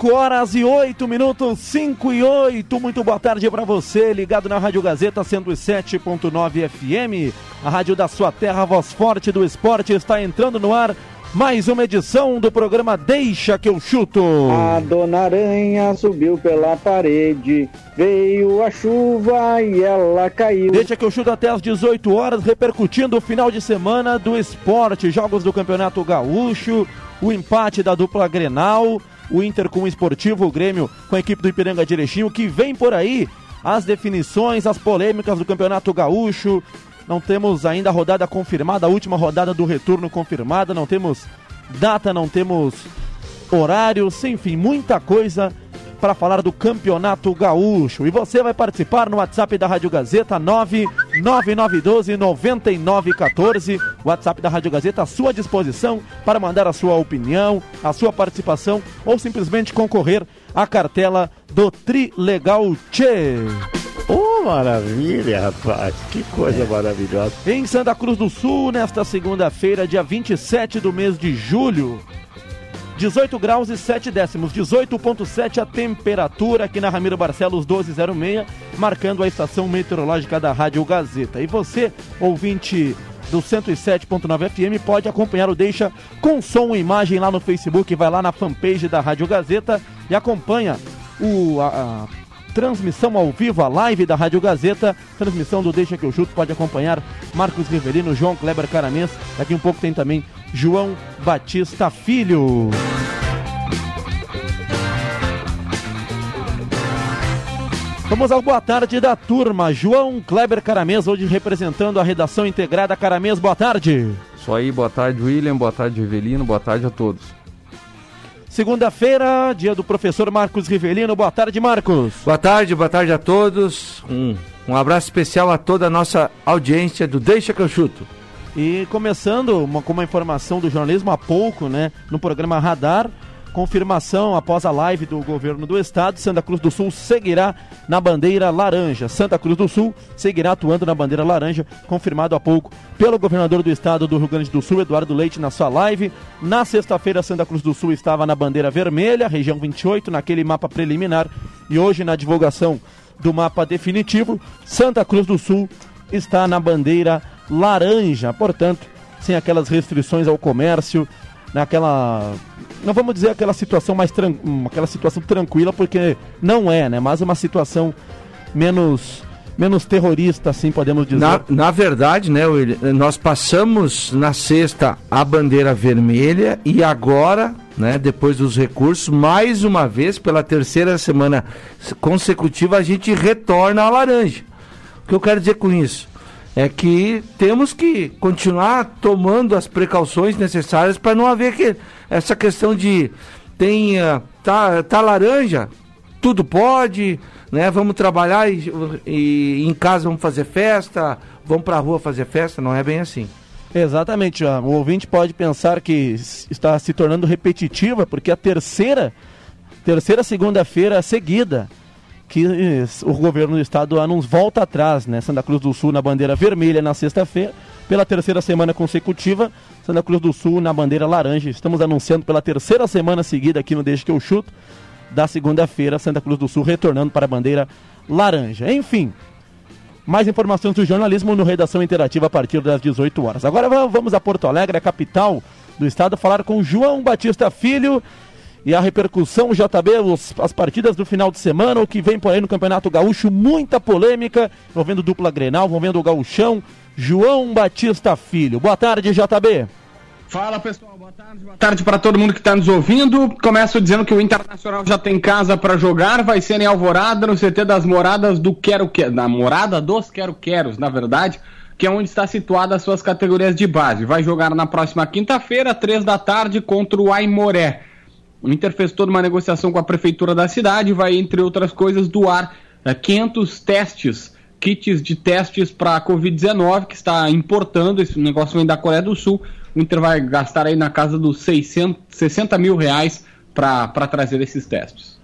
5 horas e 8 minutos, 5 e 8. Muito boa tarde para você, ligado na Rádio Gazeta 107.9 FM. A rádio da sua terra, voz forte do esporte, está entrando no ar. Mais uma edição do programa Deixa que eu chuto. A dona Aranha subiu pela parede, veio a chuva e ela caiu. Deixa que eu chuto até às 18 horas, repercutindo o final de semana do esporte, jogos do Campeonato Gaúcho, o empate da dupla Grenal o Inter com o Esportivo, o Grêmio com a equipe do Ipiranga Erechim, que vem por aí as definições, as polêmicas do Campeonato Gaúcho. Não temos ainda a rodada confirmada, a última rodada do retorno confirmada, não temos data, não temos horários, enfim, muita coisa para falar do Campeonato Gaúcho. E você vai participar no WhatsApp da Rádio Gazeta 99912 9914. WhatsApp da Rádio Gazeta à sua disposição para mandar a sua opinião, a sua participação ou simplesmente concorrer à cartela do Trilegal Tchê. Oh, maravilha, rapaz. Que coisa é. maravilhosa. Em Santa Cruz do Sul, nesta segunda-feira, dia 27 do mês de julho, 18 graus e 7 décimos, 18,7 a temperatura aqui na Ramiro Barcelos 1206, marcando a estação meteorológica da Rádio Gazeta. E você, ouvinte do 107.9 FM, pode acompanhar o Deixa com som e imagem lá no Facebook, vai lá na fanpage da Rádio Gazeta e acompanha o, a, a transmissão ao vivo, a live da Rádio Gazeta, transmissão do Deixa que eu chuto, pode acompanhar Marcos Riverino, João Kleber Caramês, daqui um pouco tem também João Batista Filho. Vamos ao boa tarde da turma. João Kleber Caramês, hoje representando a redação integrada. Caramês, boa tarde. Isso aí, boa tarde, William, boa tarde, Rivelino, boa tarde a todos. Segunda-feira, dia do professor Marcos Rivelino. Boa tarde, Marcos. Boa tarde, boa tarde a todos. Um, um abraço especial a toda a nossa audiência do Deixa que eu chuto. E começando uma, com uma informação do jornalismo há pouco, né, no programa Radar, confirmação após a live do governo do estado, Santa Cruz do Sul seguirá na bandeira laranja. Santa Cruz do Sul seguirá atuando na bandeira laranja, confirmado há pouco pelo governador do estado do Rio Grande do Sul, Eduardo Leite, na sua live. Na sexta-feira, Santa Cruz do Sul estava na bandeira vermelha, região 28, naquele mapa preliminar, e hoje na divulgação do mapa definitivo, Santa Cruz do Sul está na bandeira laranja, portanto, sem aquelas restrições ao comércio, naquela não vamos dizer aquela situação mais tran... aquela situação tranquila porque não é, né, mas uma situação menos menos terrorista, assim podemos dizer. Na, na verdade, né, William, nós passamos na sexta a bandeira vermelha e agora, né, depois dos recursos, mais uma vez, pela terceira semana consecutiva, a gente retorna a laranja. O que eu quero dizer com isso? é que temos que continuar tomando as precauções necessárias para não haver que, essa questão de tem uh, tá, tá laranja, tudo pode, né? Vamos trabalhar e, e em casa vamos fazer festa, vamos para a rua fazer festa, não é bem assim. Exatamente, o ouvinte pode pensar que está se tornando repetitiva, porque a terceira, terceira segunda-feira seguida que o governo do estado nos volta atrás, né? Santa Cruz do Sul na bandeira vermelha na sexta-feira, pela terceira semana consecutiva, Santa Cruz do Sul na bandeira laranja. Estamos anunciando pela terceira semana seguida aqui no Desde que eu chuto, da segunda-feira, Santa Cruz do Sul retornando para a bandeira laranja. Enfim, mais informações do jornalismo no Redação Interativa a partir das 18 horas. Agora vamos a Porto Alegre, a capital do estado, falar com João Batista Filho e a repercussão, JB, os, as partidas do final de semana, o que vem por aí no Campeonato Gaúcho, muita polêmica, envolvendo dupla Grenal, envolvendo o Gaúchão. João Batista Filho. Boa tarde, JB. Fala pessoal, boa tarde. Boa tarde para todo mundo que está nos ouvindo. Começo dizendo que o Internacional já tem casa para jogar, vai ser em Alvorada, no CT das Moradas do Quero Quero, na Morada dos Quero Queros, na verdade, que é onde está situada as suas categorias de base. Vai jogar na próxima quinta-feira, três da tarde, contra o Aimoré. O Inter fez toda uma negociação com a prefeitura da cidade, vai, entre outras coisas, doar 500 eh, testes kits de testes para a Covid-19 que está importando, esse negócio vem da Coreia do Sul. O Inter vai gastar aí na casa dos 600, 60 mil reais para trazer esses testes.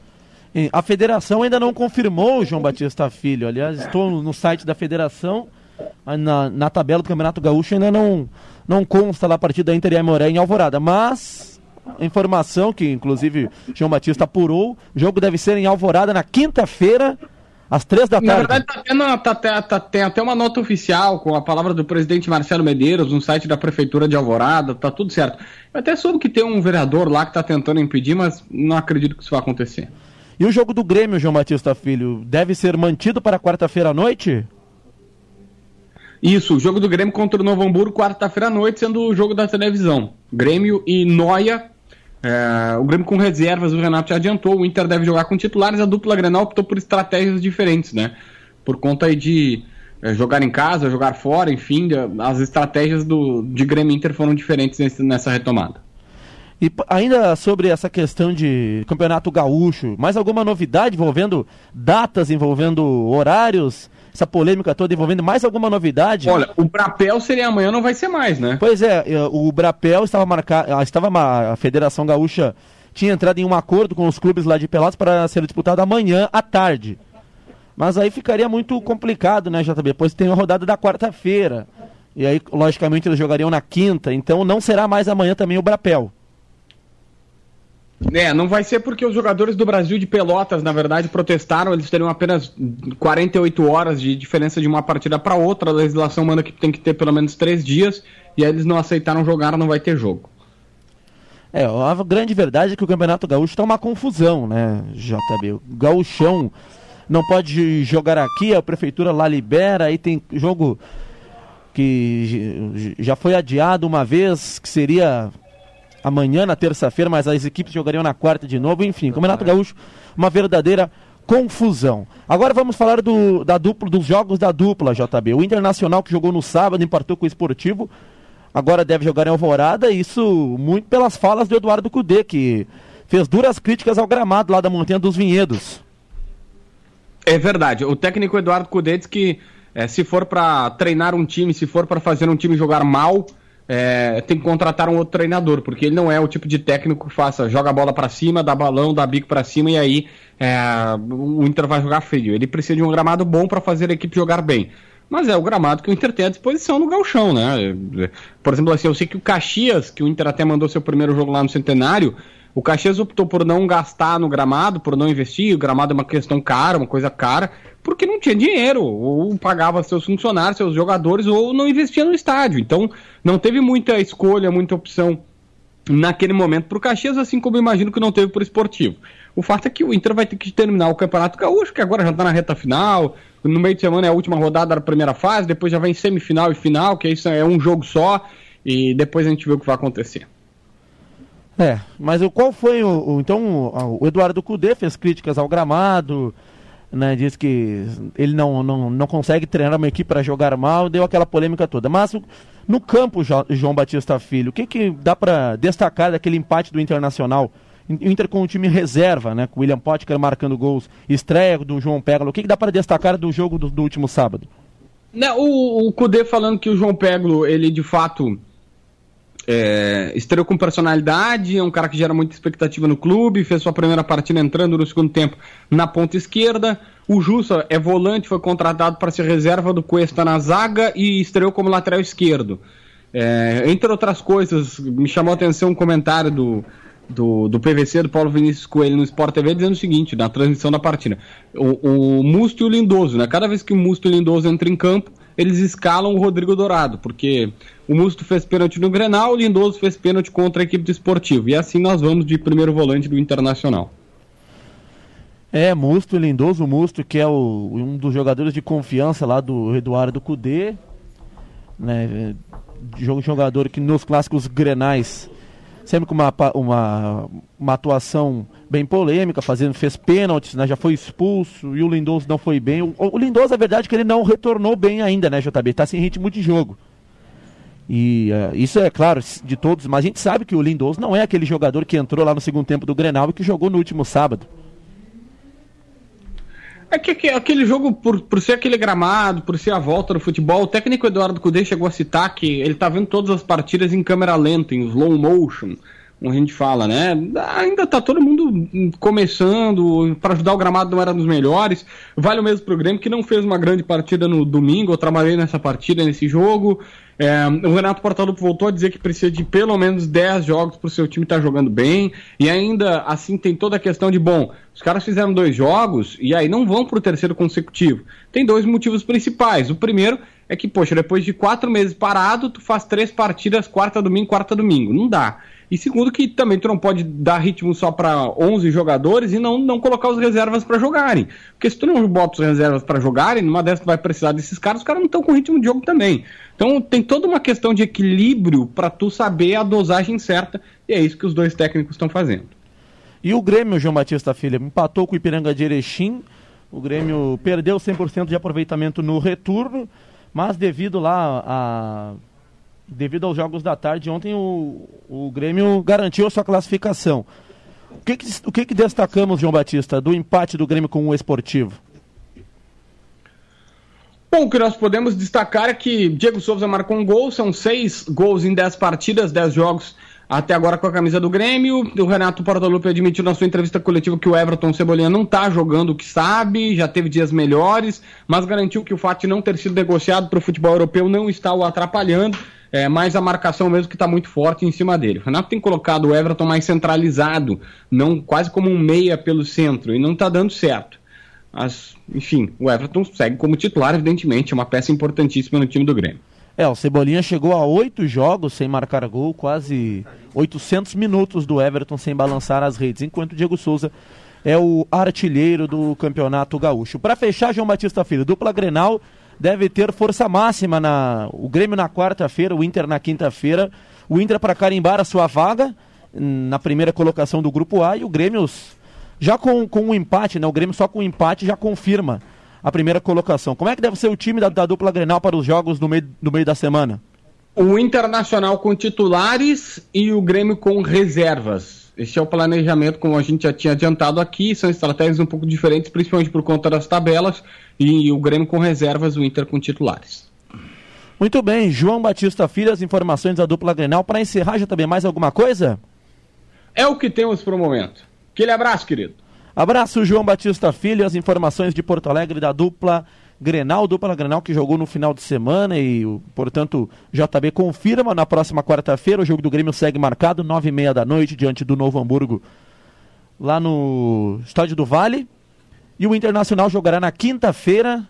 A federação ainda não confirmou, João Batista Filho. Aliás, estou no site da federação, na, na tabela do Campeonato Gaúcho ainda não, não consta lá a partida da Inter e Aimoré em Alvorada. Mas, informação que inclusive João Batista apurou, o jogo deve ser em Alvorada na quinta-feira, às três da tarde. Na verdade, tá tendo, tá, tá, tá, tem até uma nota oficial com a palavra do presidente Marcelo Medeiros no site da Prefeitura de Alvorada, tá tudo certo. Eu até soube que tem um vereador lá que tá tentando impedir, mas não acredito que isso vai acontecer. E o jogo do Grêmio, João Batista Filho, deve ser mantido para quarta-feira à noite? Isso, o jogo do Grêmio contra o Novo Hamburgo, quarta-feira à noite, sendo o jogo da televisão. Grêmio e Noia é, o Grêmio com reservas, o Renato já adiantou, o Inter deve jogar com titulares, a dupla Grenal optou por estratégias diferentes, né? Por conta de é, jogar em casa, jogar fora, enfim, as estratégias do, de Grêmio Inter foram diferentes nesse, nessa retomada. E ainda sobre essa questão de campeonato gaúcho, mais alguma novidade envolvendo datas, envolvendo horários? Essa polêmica toda envolvendo mais alguma novidade. Olha, o Brapel seria amanhã, não vai ser mais, né? Pois é, o Brapel estava marcado, ah, estava a Federação Gaúcha tinha entrado em um acordo com os clubes lá de Pelotas para ser disputado amanhã à tarde. Mas aí ficaria muito complicado, né, JB? Pois tem a rodada da quarta-feira. E aí, logicamente, eles jogariam na quinta. Então não será mais amanhã também o Brapel. É, não vai ser porque os jogadores do Brasil de Pelotas, na verdade, protestaram. Eles teriam apenas 48 horas de diferença de uma partida para outra. A legislação manda que tem que ter pelo menos três dias. E aí eles não aceitaram jogar, não vai ter jogo. É, a grande verdade é que o Campeonato Gaúcho está uma confusão, né, JB? O Gaúchão não pode jogar aqui, a prefeitura lá libera, aí tem jogo que já foi adiado uma vez, que seria amanhã, na terça-feira, mas as equipes jogariam na quarta de novo. Enfim, Campeonato Gaúcho, uma verdadeira confusão. Agora vamos falar do, da dupla, dos jogos da dupla, JB. O Internacional que jogou no sábado, empatou com o Esportivo, agora deve jogar em Alvorada, isso muito pelas falas do Eduardo Cudê, que fez duras críticas ao gramado lá da Montanha dos Vinhedos. É verdade. O técnico Eduardo Cudê diz que é, se for para treinar um time, se for para fazer um time jogar mal, é, tem que contratar um outro treinador, porque ele não é o tipo de técnico que faça, joga a bola para cima, dá balão, dá bico para cima e aí é, o Inter vai jogar feio. Ele precisa de um gramado bom para fazer a equipe jogar bem. Mas é o gramado que o Inter tem à disposição no galchão, né? Por exemplo, assim, eu sei que o Caxias, que o Inter até mandou seu primeiro jogo lá no Centenário, o Caxias optou por não gastar no gramado, por não investir, o gramado é uma questão cara, uma coisa cara, porque não tinha dinheiro, ou pagava seus funcionários, seus jogadores, ou não investia no estádio. Então, não teve muita escolha, muita opção naquele momento para o Caxias, assim como imagino que não teve para o esportivo. O fato é que o Inter vai ter que terminar o Campeonato Gaúcho, que agora já está na reta final. No meio de semana é a última rodada da primeira fase, depois já vem semifinal e final, que isso é um jogo só, e depois a gente vê o que vai acontecer. É, mas qual foi o. o então, o, o Eduardo Cudê fez críticas ao gramado, né, diz que ele não, não, não consegue treinar uma equipe para jogar mal, deu aquela polêmica toda. Mas no campo, João Batista Filho, o que, que dá para destacar daquele empate do Internacional? O Inter com o time reserva, né, com o William Potker marcando gols, estreia do João Peglo. O que, que dá para destacar do jogo do, do último sábado? Não, o, o Cudê falando que o João Peglo, ele de fato é, estreou com personalidade, é um cara que gera muita expectativa no clube, fez sua primeira partida entrando no segundo tempo na ponta esquerda. O Jussa é volante, foi contratado para ser reserva do Cuesta na zaga e estreou como lateral esquerdo. É, entre outras coisas, me chamou a atenção um comentário do, do, do PVC, do Paulo Vinícius Coelho no Sport TV, dizendo o seguinte, na transmissão da partida. O, o Musto e o Lindoso, né? Cada vez que o Musto e o Lindoso entram em campo, eles escalam o Rodrigo Dourado, porque o Musto fez pênalti no Grenal, o Lindoso fez pênalti contra a equipe do Esportivo. E assim nós vamos de primeiro volante do Internacional. É, Musto, Lindoso Musto, que é o, um dos jogadores de confiança lá do Eduardo Cudê. né? Jogador que nos clássicos grenais sempre com uma, uma, uma atuação bem polêmica, fazendo, fez pênaltis, né, já foi expulso, e o Lindoso não foi bem. O, o Lindoso, a verdade é que ele não retornou bem ainda, né, JB? Está sem ritmo de jogo. E uh, isso é claro de todos, mas a gente sabe que o Lindoso não é aquele jogador que entrou lá no segundo tempo do Grenal e que jogou no último sábado. É que, que, aquele jogo, por, por ser aquele gramado, por ser a volta do futebol, o técnico Eduardo Cudê chegou a citar que ele tá vendo todas as partidas em câmera lenta, em slow motion, como a gente fala, né? Ainda tá todo mundo começando, para ajudar o gramado não era dos melhores. Vale o mesmo pro Grêmio, que não fez uma grande partida no domingo, eu trabalhei nessa partida, nesse jogo. É, o Renato Portaluppi voltou a dizer que precisa de pelo menos 10 jogos para o seu time estar tá jogando bem. E ainda assim tem toda a questão de, bom, os caras fizeram dois jogos e aí não vão para o terceiro consecutivo. Tem dois motivos principais. O primeiro é que, poxa, depois de quatro meses parado, tu faz três partidas, quarta domingo, quarta domingo. Não dá. E segundo que também tu não pode dar ritmo só para 11 jogadores e não, não colocar os reservas para jogarem. Porque se tu não bota os reservas para jogarem, numa dessas tu vai precisar desses caras, os caras não estão com ritmo de jogo também. Então tem toda uma questão de equilíbrio para tu saber a dosagem certa, e é isso que os dois técnicos estão fazendo. E o Grêmio, João Batista Filho, empatou com o Ipiranga de Erechim. O Grêmio perdeu 100% de aproveitamento no retorno, mas devido lá a devido aos jogos da tarde, ontem o, o Grêmio garantiu a sua classificação. O que, que o que, que destacamos, João Batista, do empate do Grêmio com o Esportivo? Bom, o que nós podemos destacar é que Diego Souza marcou um gol, são seis gols em dez partidas, dez jogos até agora com a camisa do Grêmio. O Renato Portaluppi admitiu na sua entrevista coletiva que o Everton Cebolinha não está jogando o que sabe, já teve dias melhores, mas garantiu que o fato de não ter sido negociado para o futebol europeu não está o atrapalhando é, mas a marcação mesmo que está muito forte em cima dele. O Renato tem colocado o Everton mais centralizado, não quase como um meia pelo centro, e não está dando certo. Mas, enfim, o Everton segue como titular, evidentemente, é uma peça importantíssima no time do Grêmio. É, o Cebolinha chegou a oito jogos sem marcar gol, quase 800 minutos do Everton sem balançar as redes, enquanto o Diego Souza é o artilheiro do Campeonato Gaúcho. Para fechar, João Batista Filho, dupla Grenal deve ter força máxima na o Grêmio na quarta-feira, o Inter na quinta-feira. O Inter para carimbar a sua vaga na primeira colocação do grupo A e o Grêmio já com, com um empate, né? O Grêmio só com um empate já confirma a primeira colocação. Como é que deve ser o time da, da dupla Grenal para os jogos no meio, no meio da semana? O Internacional com titulares e o Grêmio com reservas. Esse é o planejamento, como a gente já tinha adiantado aqui, são estratégias um pouco diferentes, principalmente por conta das tabelas, e o Grêmio com reservas, o Inter com titulares. Muito bem, João Batista Filho, as informações da dupla Grenal. Para encerrar, já também mais alguma coisa? É o que temos para o momento. Aquele abraço, querido. Abraço, João Batista Filho, as informações de Porto Alegre da dupla Grenal, dupla Grenal que jogou no final de semana e, portanto, JB confirma na próxima quarta-feira. O jogo do Grêmio segue marcado, nove e meia da noite, diante do Novo Hamburgo, lá no Estádio do Vale. E o Internacional jogará na quinta-feira,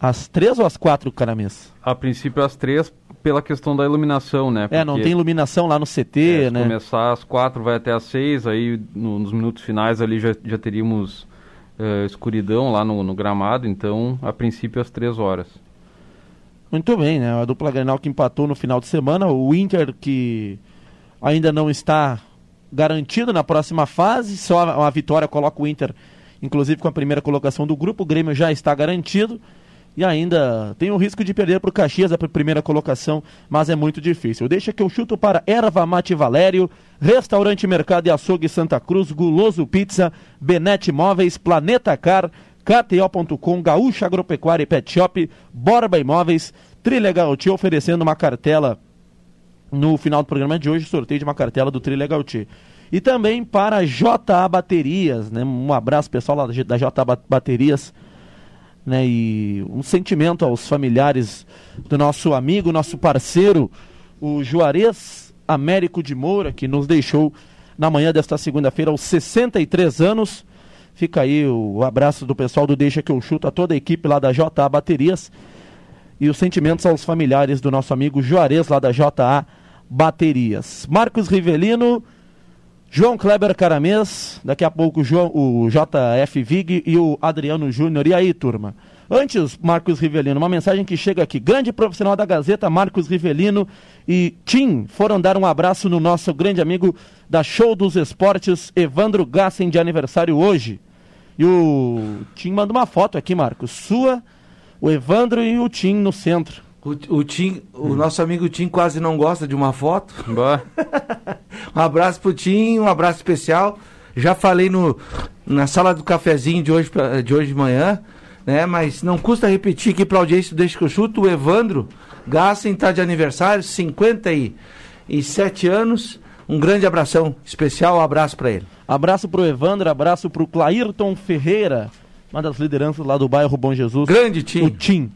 às três ou às quatro, Caramês? A princípio às três, pela questão da iluminação, né? Porque, é, não tem iluminação lá no CT, é, né? começar às quatro, vai até às seis, aí no, nos minutos finais ali já, já teríamos uh, escuridão lá no, no, gramado, então a princípio às três horas. Muito bem, né? A dupla Grenal que empatou no final de semana, o Inter que ainda não está garantido na próxima fase, só a, a vitória coloca o Inter, inclusive com a primeira colocação do grupo, o Grêmio já está garantido e ainda tem o risco de perder para o Caxias a primeira colocação, mas é muito difícil. Deixa que eu chuto para Erva Mate Valério, Restaurante Mercado e Açougue Santa Cruz, Guloso Pizza, Benete Móveis, Planeta Car, KTO.com, Gaúcha Agropecuária e Pet Shop, Borba Imóveis, Trilegal T oferecendo uma cartela no final do programa de hoje, sorteio de uma cartela do Trilegal T. E também para JA Baterias, né? Um abraço pessoal lá da JA Baterias né, e um sentimento aos familiares do nosso amigo, nosso parceiro, o Juarez Américo de Moura, que nos deixou na manhã desta segunda-feira aos 63 anos. Fica aí o abraço do pessoal do Deixa que eu chuto a toda a equipe lá da JA Baterias e os sentimentos aos familiares do nosso amigo Juarez lá da JA Baterias. Marcos Rivelino, João Kleber Caramês, daqui a pouco João, o JF Vig e o Adriano Júnior. E aí, turma? Antes, Marcos Rivelino, uma mensagem que chega aqui. Grande profissional da Gazeta, Marcos Rivelino e Tim foram dar um abraço no nosso grande amigo da Show dos Esportes, Evandro Gassen, de aniversário hoje. E o Tim manda uma foto aqui, Marcos. Sua, o Evandro e o Tim no centro. O, o, Tim, o nosso amigo Tim quase não gosta de uma foto. Bah. um abraço pro Tim, um abraço especial. Já falei no, na sala do cafezinho de hoje, pra- de hoje de manhã, né? Mas não custa repetir aqui pra audiência do Deixa que eu chuto, o Evandro Gassen tá de aniversário, 57 anos. Um grande abração especial, um abraço pra ele. Abraço pro Evandro, abraço pro Clairton Ferreira, uma das lideranças lá do bairro Bom Jesus. Grande O Tim.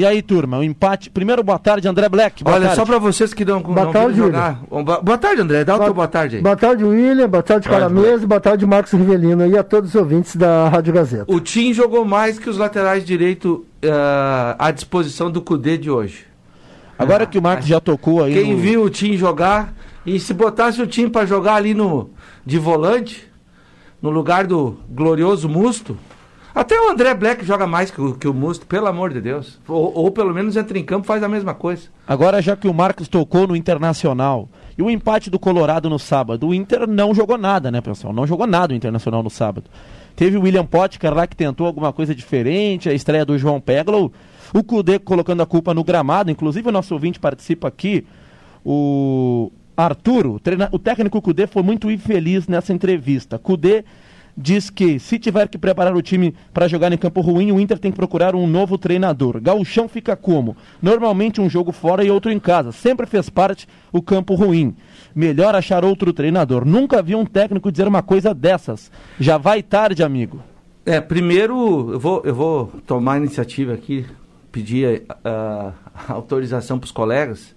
E aí, turma, o empate. Primeiro, boa tarde, André Black. Boa Olha, tarde. só pra vocês que não, Boa não tarde, viram jogar. Boa, boa tarde, André. Dá o teu boa tarde aí. Boa tarde, William. Boa tarde, Boa Caramês. Boa tarde, Marcos Rivelino e a todos os ouvintes da Rádio Gazeta. O Tim jogou mais que os laterais direito ah, à disposição do Cudê de hoje. Agora que o Marcos já tocou aí. Quem no- viu o Tim jogar, e se botasse o Tim pra jogar ali no de volante, no lugar do glorioso Musto, até o André Black joga mais que o, que o Musto, pelo amor de Deus. Ou, ou pelo menos entra em campo faz a mesma coisa. Agora, já que o Marcos tocou no Internacional e o empate do Colorado no sábado, o Inter não jogou nada, né, pessoal? Não jogou nada o Internacional no sábado. Teve o William Potker lá que tentou alguma coisa diferente, a estreia do João Peglow, o Cudê colocando a culpa no gramado, inclusive o nosso ouvinte participa aqui, o Arturo, o o técnico Cudê foi muito infeliz nessa entrevista. Cudê diz que se tiver que preparar o time para jogar em campo ruim, o Inter tem que procurar um novo treinador. Gauchão fica como? Normalmente um jogo fora e outro em casa. Sempre fez parte o campo ruim. Melhor achar outro treinador. Nunca vi um técnico dizer uma coisa dessas. Já vai tarde, amigo. É, primeiro eu vou, eu vou tomar a iniciativa aqui, pedir ah, autorização para os colegas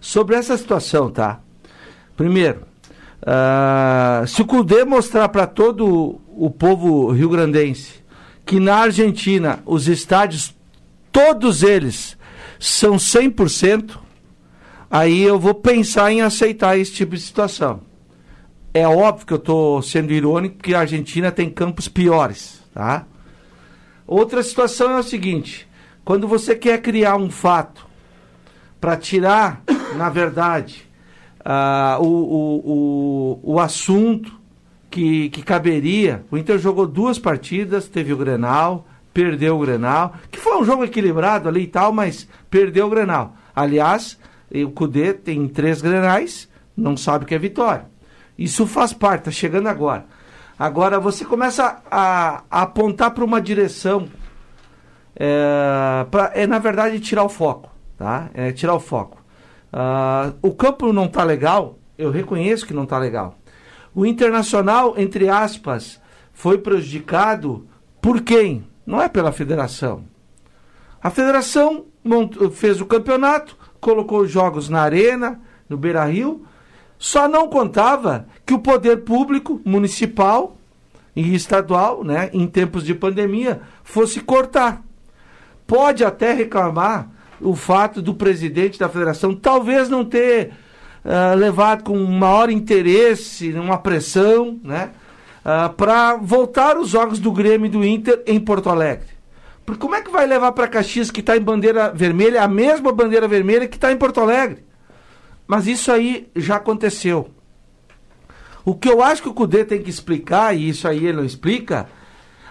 sobre essa situação, tá? Primeiro, ah, se o Cudê mostrar para todo o povo rio-grandense que na Argentina os estádios, todos eles, são 100%, aí eu vou pensar em aceitar esse tipo de situação. É óbvio que eu estou sendo irônico, porque a Argentina tem campos piores, tá? Outra situação é o seguinte: quando você quer criar um fato para tirar, na verdade, ah, o, o, o, o assunto que, que caberia, o Inter jogou duas partidas, teve o Grenal, perdeu o Grenal, que foi um jogo equilibrado ali e tal, mas perdeu o Grenal. Aliás, o Cudê tem três Grenais, não sabe o que é vitória. Isso faz parte, tá chegando agora. Agora você começa a, a apontar para uma direção. É, pra- é, na verdade, tirar o foco. Tá? É tirar o foco. Ah, o campo não tá legal, eu reconheço que não tá legal. O Internacional, entre aspas, foi prejudicado por quem? Não é pela federação. A federação fez o campeonato, colocou os jogos na arena, no Beira Rio, só não contava que o poder público, municipal e estadual, né, em tempos de pandemia, fosse cortar. Pode até reclamar o fato do presidente da federação talvez não ter ah, levado com maior interesse, uma pressão, né, para voltar os jogos do Grêmio e do Inter em Porto Alegre. Porque como é que vai levar para Caxias que está em bandeira vermelha, a mesma bandeira vermelha que está em Porto Alegre? Mas isso aí já aconteceu. O que eu acho que o Cudê tem que explicar, e isso aí ele não explica,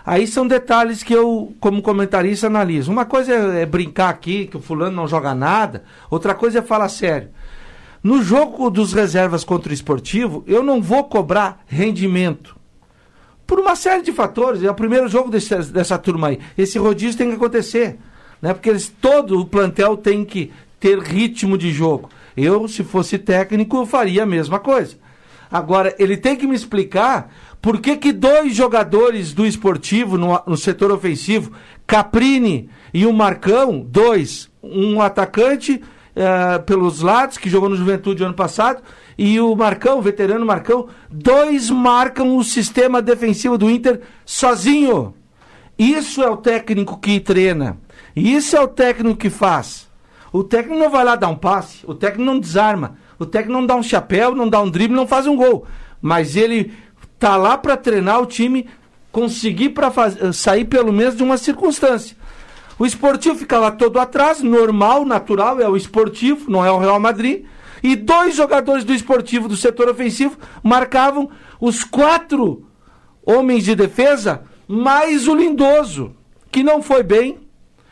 aí são detalhes que eu, como comentarista, analiso. Uma coisa é, é brincar aqui, que o fulano não joga nada, outra coisa é falar sério. No jogo dos reservas contra o esportivo, eu não vou cobrar rendimento. Por uma série de fatores. É o primeiro jogo desse- dessa turma aí. Esse rodízio tem que acontecer. Né? Porque eles, todo o plantel tem que ter ritmo de jogo. Eu, se fosse técnico, faria a mesma coisa. Agora, ele tem que me explicar por que, que dois jogadores do esportivo no, no setor ofensivo, Caprini e o Marcão, dois, um atacante eh, pelos lados, que jogou no Juventude ano passado, e o Marcão, o veterano Marcão, dois marcam o sistema defensivo do Inter sozinho. Isso é o técnico que treina. Isso é o técnico que faz. O técnico não vai lá dar um passe, o técnico não desarma, o técnico não dá um chapéu, não dá um drible, não faz um gol. Mas ele tá lá para treinar o time conseguir para sair pelo menos de uma circunstância. O esportivo fica lá todo atrás, normal, natural, é o esportivo, não é o Real Madrid. E dois jogadores do esportivo do setor ofensivo marcavam os quatro homens de defesa, mais o Lindoso, que não foi bem,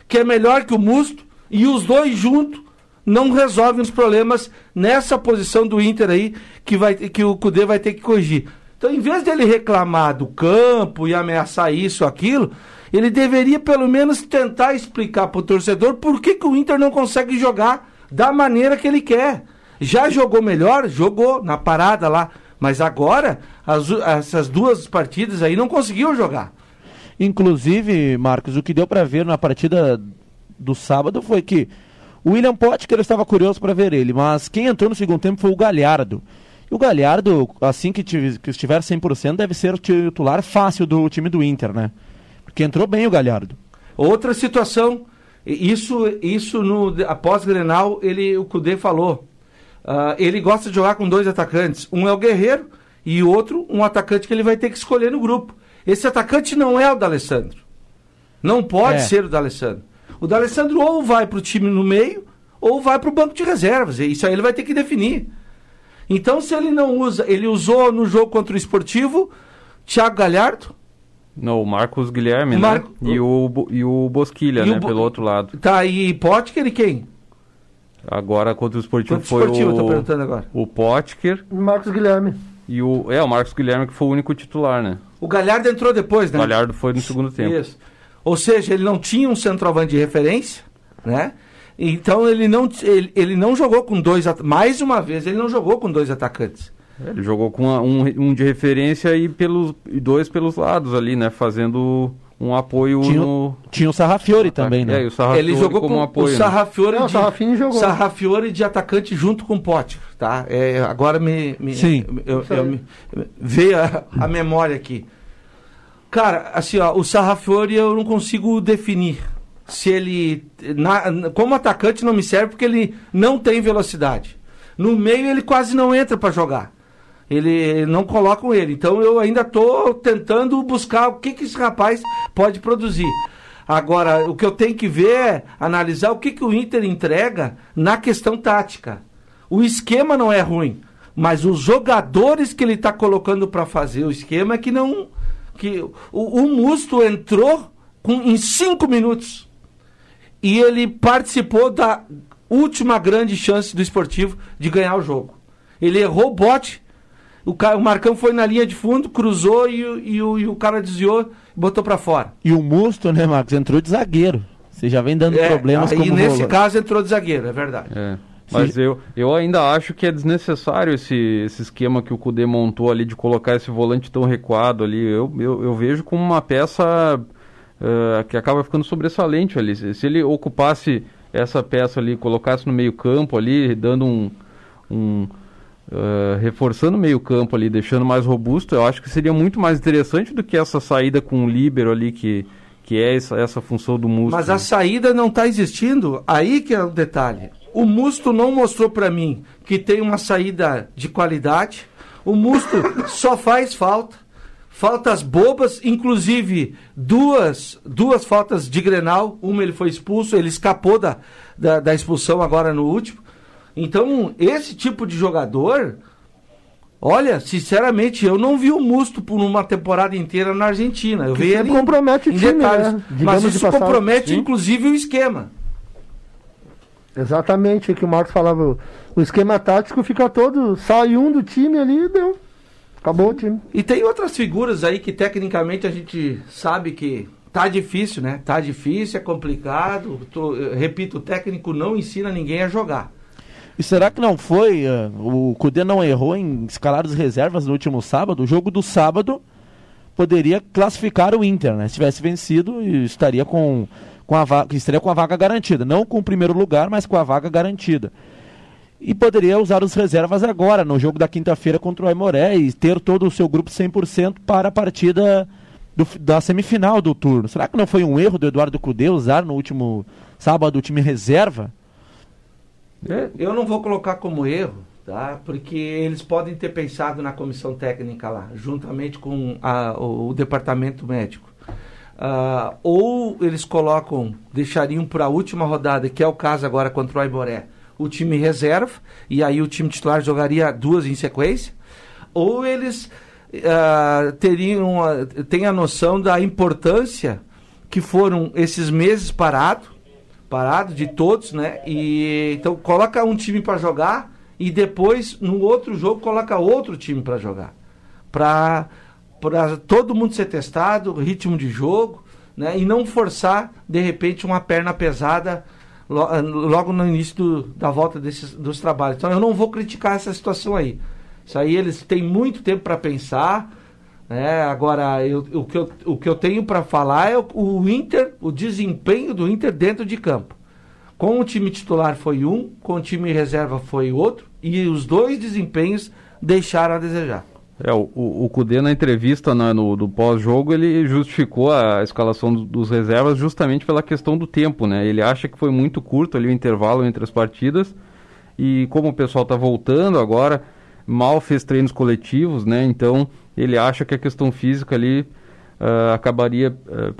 que é melhor que o Musto, e os dois juntos não resolvem os problemas nessa posição do Inter aí, que, vai, que o Cudê vai ter que corrigir. Então, em vez dele reclamar do campo e ameaçar isso aquilo, ele deveria pelo menos tentar explicar para o torcedor por que, que o Inter não consegue jogar da maneira que ele quer. Já jogou melhor? Jogou na parada lá. Mas agora, as, essas duas partidas aí não conseguiu jogar. Inclusive, Marcos, o que deu para ver na partida do sábado foi que o William Potker estava curioso para ver ele, mas quem entrou no segundo tempo foi o Galhardo. E o Galhardo, assim que, que estiver 100%, deve ser o titular fácil do time do Inter, né? Porque entrou bem o Galhardo. Outra situação, isso, isso no após Grenal, ele, o Cudê falou. Uh, ele gosta de jogar com dois atacantes. Um é o Guerreiro e o outro um atacante que ele vai ter que escolher no grupo. Esse atacante não é o D'Alessandro. Não pode é. ser o D'Alessandro. O D'Alessandro ou vai para o time no meio ou vai para o banco de reservas. Isso aí ele vai ter que definir. Então, se ele não usa, ele usou no jogo contra o Esportivo, Thiago Galhardo. Não, o Marcos Guilherme, né? E o, e o Bosquilha, e né? O Bo... Pelo outro lado. Tá, e Potker e quem? Agora contra o Esportivo contra foi esportivo, o... tô perguntando agora. O Potker. Marcos Guilherme. E o... É, o Marcos Guilherme que foi o único titular, né? O Galhardo entrou depois, né? O Galhardo foi no segundo tempo. Isso. Ou seja, ele não tinha um centroavante de referência, né? Então ele não, ele, ele não jogou com dois. Mais uma vez, ele não jogou com dois atacantes. Ele jogou com uma, um, um de referência e pelos e dois pelos lados ali, né? Fazendo um apoio tinha, no. Tinha o Sarrafiore também, né? É, o ele jogou como com apoio. O? Sarrafiore, né? de, jogou. Sarrafiore de atacante junto com o Pote, tá? É, agora me, me Sim. Eu, eu, me, veio a, a, memória aqui. Cara, assim, ó, o Sarrafiore eu não consigo definir se ele na, como atacante não me serve porque ele não tem velocidade. No meio ele quase não entra para jogar. Ele não colocam ele. Então eu ainda estou tentando buscar o que, que esse rapaz pode produzir. Agora, o que eu tenho que ver é analisar o que, que o Inter entrega na questão tática. O esquema não é ruim, mas os jogadores que ele está colocando para fazer o esquema é que não. que O, o Musto entrou com, em cinco minutos e ele participou da última grande chance do esportivo de ganhar o jogo. Ele errou o bote o, cara, o Marcão foi na linha de fundo, cruzou e, e, o, e o cara desviou e botou para fora. E o Musto, né, Marcos, entrou de zagueiro. Você já vem dando é, problemas aí, como nesse caso entrou de zagueiro, é verdade. É. Mas eu, eu ainda acho que é desnecessário esse, esse esquema que o Cudê montou ali de colocar esse volante tão recuado ali. Eu, eu, eu vejo como uma peça uh, que acaba ficando sobressalente ali. Se, se ele ocupasse essa peça ali, colocasse no meio campo ali, dando um, um uh, reforçando o meio campo ali, deixando mais robusto, eu acho que seria muito mais interessante do que essa saída com o líbero ali, que, que é essa, essa função do Musto. Mas a saída não está existindo, aí que é o detalhe. O Musto não mostrou para mim que tem uma saída de qualidade, o Musto só faz falta faltas bobas, inclusive duas, duas faltas de Grenal, uma ele foi expulso, ele escapou da, da, da, expulsão agora no último. Então, esse tipo de jogador, olha, sinceramente, eu não vi o Musto por uma temporada inteira na Argentina. Eu vi ele compromete o time, detalhes, né? mas isso de compromete Sim. inclusive o esquema. Exatamente, o que o Marcos falava, o esquema tático fica todo, sai um do time ali e deu. Acabou o time. E tem outras figuras aí que tecnicamente a gente sabe que tá difícil, né? Tá difícil, é complicado. Tô, repito, o técnico não ensina ninguém a jogar. E será que não foi? Uh, o Cudê não errou em escalar as reservas no último sábado? O jogo do sábado poderia classificar o Inter, né? Se tivesse vencido, estaria com, com a vaga, estaria com a vaga garantida. Não com o primeiro lugar, mas com a vaga garantida. E poderia usar as reservas agora, no jogo da quinta-feira contra o Aimoré, e ter todo o seu grupo 100% para a partida do, da semifinal do turno. Será que não foi um erro do Eduardo Cudê usar no último sábado o time reserva? É, eu não vou colocar como erro, tá? Porque eles podem ter pensado na comissão técnica lá, juntamente com a, o, o, departamento médico. ah, ou eles colocam, deixariam para a última rodada, que é o caso agora contra o Aimoré, o time reserva, e aí o time titular jogaria duas em sequência, ou eles ah, teriam a, têm a noção da importância que foram esses meses parados, parado de todos, né? E então coloca um time para jogar e depois no outro jogo coloca outro time para jogar, para para todo mundo ser testado, ritmo de jogo, né? E não forçar de repente uma perna pesada logo no início do- da volta desses dos trabalhos. Então eu não vou criticar essa situação aí. Isso aí eles têm muito tempo para pensar. né? agora, eu- o, que eu, o que eu tenho para falar é o, o Inter, o desempenho do Inter dentro de campo. Com o time titular foi um, com o time reserva foi outro, e os dois desempenhos deixaram a desejar. É, o, o, Cudê na entrevista na- no, do pós-jogo, ele justificou a escalação do- dos reservas justamente pela questão do tempo, né? Ele acha que foi muito curto ali o intervalo entre as partidas e como o pessoal está voltando agora, mal fez treinos coletivos, né? Então ele acha que a questão física ali ah, acabaria ah,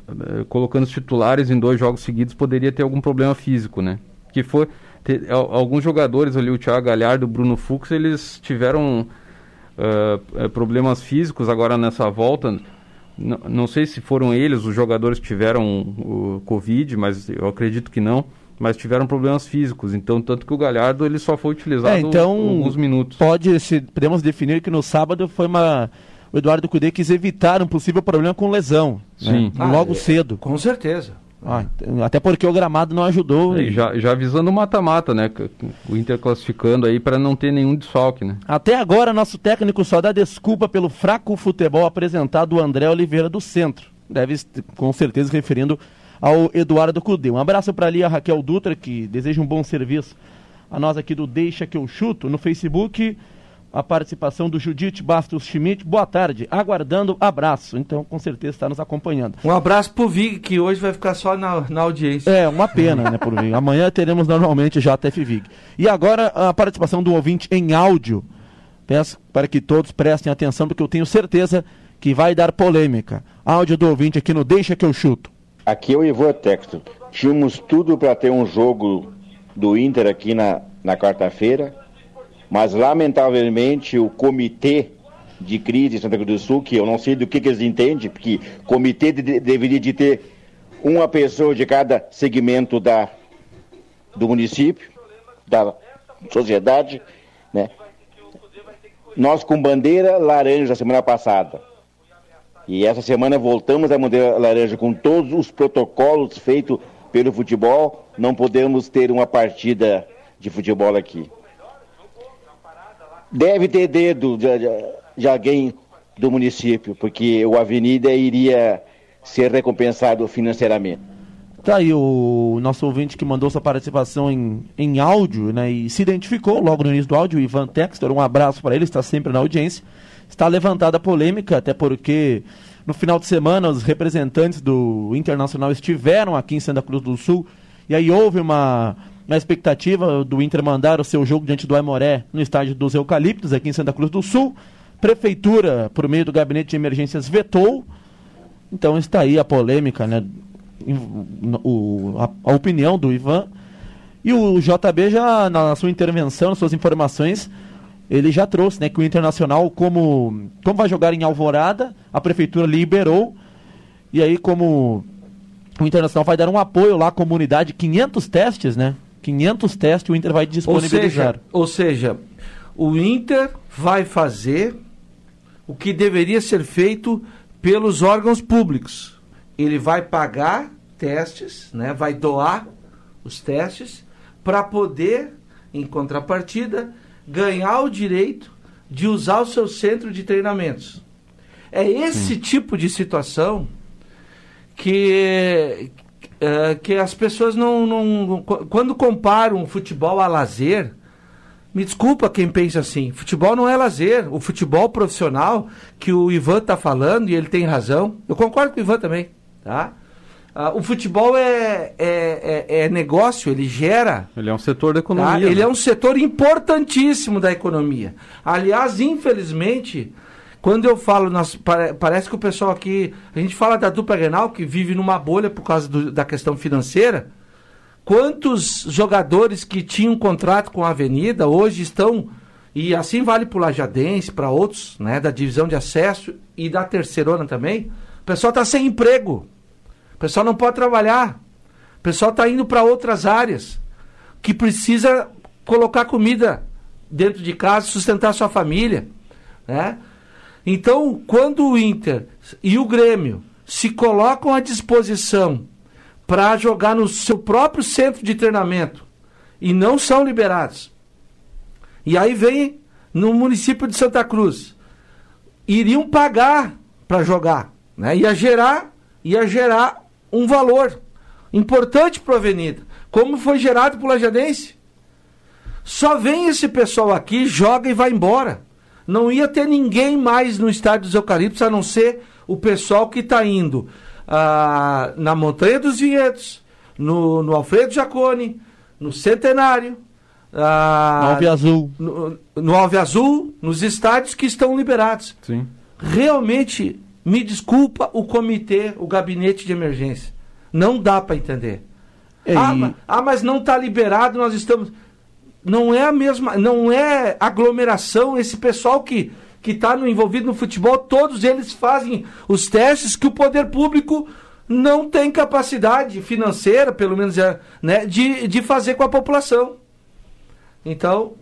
colocando os titulares em dois jogos seguidos, poderia ter algum problema físico, né? Que foi alguns jogadores ali, o Thiago Galhardo, o Bruno Fux, eles tiveram ah, eh, problemas físicos agora nessa volta. N- não sei se foram eles os jogadores que tiveram o Covid, mas eu acredito que não. Mas tiveram problemas físicos, então tanto que o Galhardo ele só foi utilizado É, então alguns minutos. pode se podemos definir que no sábado foi uma o Eduardo Cudê quis evitar um possível problema com lesão, Sim. né? logo cedo. Com certeza. Ah, até porque o gramado não ajudou. E já, já avisando o mata-mata, né? O Inter classificando aí para não ter nenhum desfalque, né? Até agora, nosso técnico só dá desculpa pelo fraco futebol apresentado do André Oliveira do Centro. Deve com certeza referindo ao Eduardo Cudê. Um abraço para ali a Raquel Dutra, que deseja um bom serviço a nós aqui do Deixa que eu chuto no Facebook. A participação do Judite Bastos Schmidt. Boa tarde, aguardando abraço. Então, com certeza está nos acompanhando. Um abraço pro Vig, que hoje vai ficar só na, na audiência. É, uma pena, né, por vir. Amanhã teremos normalmente JF Vig. E agora a participação do ouvinte em áudio. Peço para que todos prestem atenção, porque eu tenho certeza que vai dar polêmica. Áudio do ouvinte aqui no Deixa que eu chuto. Aqui é o Ivan Texto. Tínhamos tudo para ter um jogo do Inter aqui na, na quarta-feira, mas lamentavelmente o comitê de crise de Santa Cruz do Sul, que eu não sei do que, que eles entendem, porque comitê de- deveria de ter uma pessoa de cada segmento da, do município, da sociedade, né? Nós com bandeira laranja semana passada. E essa semana voltamos à bandeira laranja com todos os protocolos feitos pelo futebol. Não podemos ter uma partida de futebol aqui. Deve ter dedo de, de- de alguém do município, porque o Avenida iria ser recompensado financeiramente. Tá aí o nosso ouvinte que mandou sua participação em, em áudio, né? E se identificou logo no início do áudio, Ivan Textor. Um abraço para ele, está sempre na audiência. Está levantada a polêmica, até porque no final de semana os representantes do Internacional estiveram aqui em Santa Cruz do Sul. E aí houve uma, uma expectativa do Inter mandar o seu jogo diante do Aimoré no estádio dos Eucaliptos, aqui em Santa Cruz do Sul. Prefeitura, por meio do gabinete de emergências, vetou. Então está aí a polêmica, né? O- a, a opinião do Ivan. E o JB já, na sua intervenção, nas suas informações, ele já trouxe né, que o Internacional, como, como vai jogar em Alvorada, a prefeitura liberou. E aí, como o Internacional vai dar um apoio lá à comunidade, 500 testes, né? 500 testes o Inter vai Ou disponibilizar. seja, ou seja, o Inter vai fazer o que deveria ser feito pelos órgãos públicos. Ele vai pagar testes, né, vai doar os testes para poder, em contrapartida, ganhar o direito de usar o seu centro de treinamentos. É esse tipo de situação que eh, que as pessoas não, não qu- quando comparam o futebol a lazer me desculpa quem pensa assim futebol não é lazer o futebol profissional que o Ivan está falando e ele tem razão eu concordo com o Ivan também tá Ah, o futebol é, é, é, é negócio ele gera Ele é um setor da Tá? economia. Ele né? é um setor importantíssimo da economia. Aliás, infelizmente, Quando eu falo, parece que o pessoal aqui. A gente fala da dupla Grenal, que vive numa bolha por causa do- da questão financeira. Quantos jogadores que tinham contrato com a Avenida hoje estão. E assim vale para o Lajadense, para outros, né, da divisão de acesso e da terceirona também. O pessoal está sem emprego. O pessoal não pode trabalhar. O pessoal está indo para outras áreas. Que precisa colocar comida dentro de casa, sustentar sua família. Né? Então, quando o Inter e o Grêmio se colocam à disposição para jogar no seu próprio centro de treinamento e não são liberados, e aí vem no município de Santa Cruz, iriam pagar para jogar, né? ia gerar, ia gerar um valor importante para a Avenida, como foi gerado por Lajadense. Só vem esse pessoal aqui, joga e vai embora. Não ia ter ninguém mais no estádio dos Eucaliptos, a não ser o pessoal que está indo ah, na Montanha dos Vinhedos, no, no Alfredo Jacone, no Centenário, ah, No Alve Azul. no, no Alve Azul, nos estádios que estão liberados. Sim. Realmente, me desculpa o comitê, o gabinete de emergência. Não dá para entender. Ah, e- ah, mas não está liberado, nós estamos. Não é a mesma, não é aglomeração. Esse pessoal que que está envolvido no futebol, todos eles fazem os testes que o poder público não tem capacidade financeira, pelo menos, é, né, de, de fazer com a população. Então,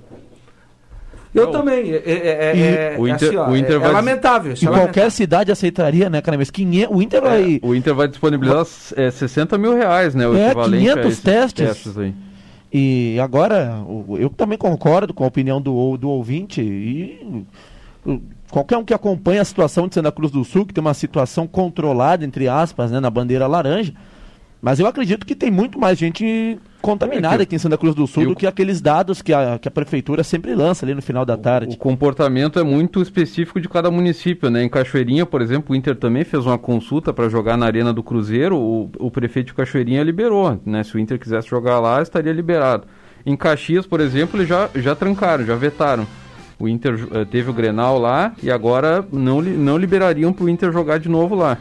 eu Não. também. É, é- E é- o é Inter- assim, ó, o Inter é- vai é lamentável. isso E é qualquer lamentável. cidade aceitaria, né, cara? Mas 500, o Inter vai. O Inter vai disponibilizar é, 60 mil reais, né? O É, equivalente a 500 esses testes. aí. E agora, eu também concordo com a opinião do, do ouvinte. E qualquer um que acompanha a situação de Santa Cruz do Sul, que tem uma situação controlada, entre aspas, né, na bandeira laranja. Mas eu acredito que tem muito mais gente contaminada É que- aqui em Santa Cruz do Sul do que aqueles dados que a, que a prefeitura sempre lança ali no final da tarde. O comportamento é muito específico de cada município, né? Em Cachoeirinha, por exemplo, o Inter também fez uma consulta para jogar na Arena do Cruzeiro. O, o prefeito de Cachoeirinha liberou, né? Se o Inter quisesse jogar lá, estaria liberado. Em Caxias, por exemplo, eles já, já trancaram, já vetaram. O Inter eh, teve o Grenal lá e agora não, não liberariam para o Inter jogar de novo lá.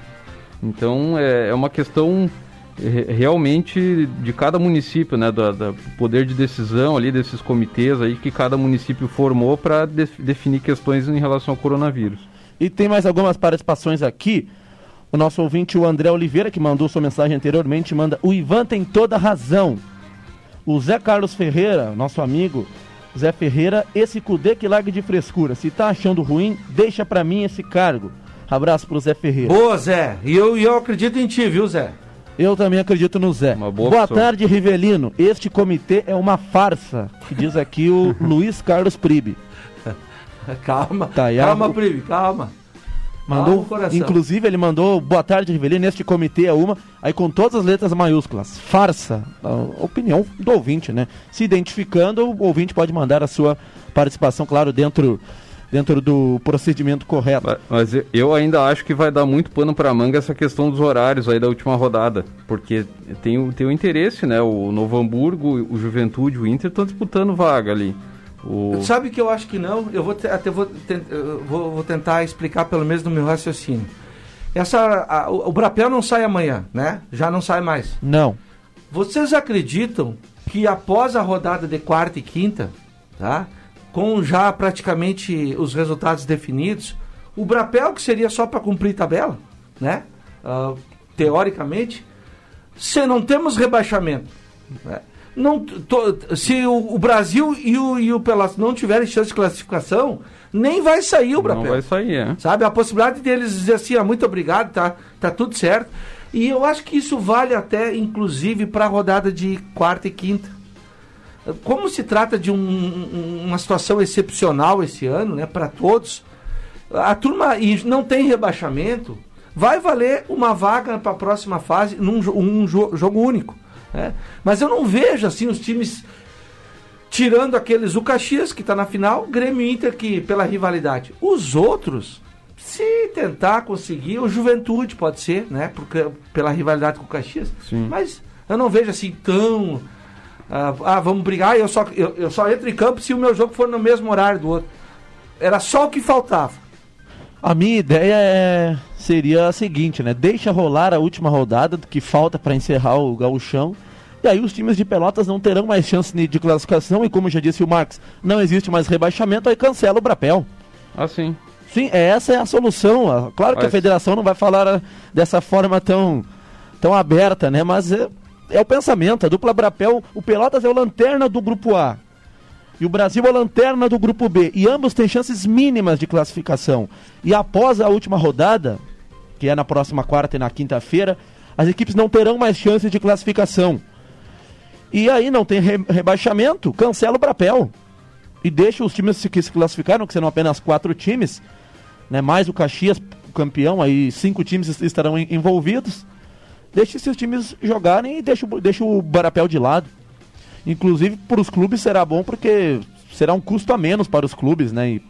Então é, é uma questão realmente de cada município, né, da, da poder de decisão ali desses comitês aí que cada município formou para definir questões em relação ao coronavírus. E tem mais algumas participações aqui. O nosso ouvinte, o André Oliveira, que mandou sua mensagem anteriormente, manda: O Ivan tem toda a razão. O Zé Carlos Ferreira, nosso amigo Zé Ferreira, esse Cudê que largue de frescura. Se tá achando ruim, deixa pra mim esse cargo. Abraço pro Zé Ferreira. Boa, Zé. E eu, e eu acredito em ti, viu, Zé? Eu também acredito no Zé. Uma boa opção. tarde, Rivelino. Este comitê é uma farsa, que diz aqui o Luiz Carlos Pribe. Calma, Tá, e a- calma, Prive, calma. Mandou, inclusive ele mandou boa tarde, Rivelino, neste comitê é uma, aí com todas as letras maiúsculas. Farsa. Opinião do ouvinte, né? Se identificando, o ouvinte pode mandar a sua participação, claro, dentro, dentro do procedimento correto. Ma- Mas eu- ainda acho que vai dar muito pano para manga essa questão dos horários aí da última rodada, porque tem o, tem o interesse, né? O Novo Hamburgo, o Juventude, o Inter estão disputando vaga ali. O... Sabe que eu acho que não? Eu vou, te- até vou, eu vou, vou tentar explicar pelo menos no meu raciocínio. Essa, a- o, o Brapel não sai amanhã, né? Já não sai mais. Não. Vocês acreditam que após a rodada de quarta e quinta, tá? Com já praticamente os resultados definidos, o Brapel, que seria só para cumprir tabela, né? Ah, teoricamente, se não temos rebaixamento, né? não, to- se o, o Brasil e o, e o Pelotas não tiverem chance de classificação, nem vai sair o Brapel. Não vai sair, é. Sabe? A possibilidade deles dizer assim, ah, muito obrigado, tá, tá tudo certo. E eu acho que isso vale até, inclusive, para a rodada de quarta e quinta. Como se trata de um- um- uma situação excepcional esse ano, né, para todos, a turma e não tem rebaixamento, vai valer uma vaga para a próxima fase num um jo- jogo único. né? Mas eu não vejo assim os times tirando aqueles o Caxias que está na final, Grêmio e Inter que pela rivalidade. Os outros, se tentar conseguir, o Juventude pode ser, né? Porque, pela rivalidade com o Caxias. Sim. Mas eu não vejo assim tão. Ah, ah, vamos brigar, eu só, eu, eu só entro em campo se o meu jogo for no mesmo horário do outro. Era só o que faltava. A minha ideia é, seria a seguinte, né? Deixa rolar a última rodada que falta para encerrar o gauchão. E aí os times de Pelotas não terão mais chance de classificação e como já disse o Marcos, não existe mais rebaixamento, aí cancela o Brapel. Ah, sim. Sim, essa é a solução. Claro que a federação não vai falar ah, dessa forma tão, tão aberta, né? Mas é, é o pensamento. A dupla Brapel, o Pelotas é o lanterna do grupo A. E o Brasil é a lanterna do grupo B. E ambos têm chances mínimas de classificação. E após a última rodada, que é na próxima quarta e na quinta-feira, as equipes não terão mais chances de classificação. E aí não tem re rebaixamento, cancela o Brapel. E deixa os times que se classificaram, que serão apenas quatro times, né, mais o Caxias, campeão, aí cinco times estarão envolvidos. Deixa esses times jogarem e deixa, deixa o Brapel de lado. Inclusive, para os clubes será bom porque será um custo a menos para os clubes, né? E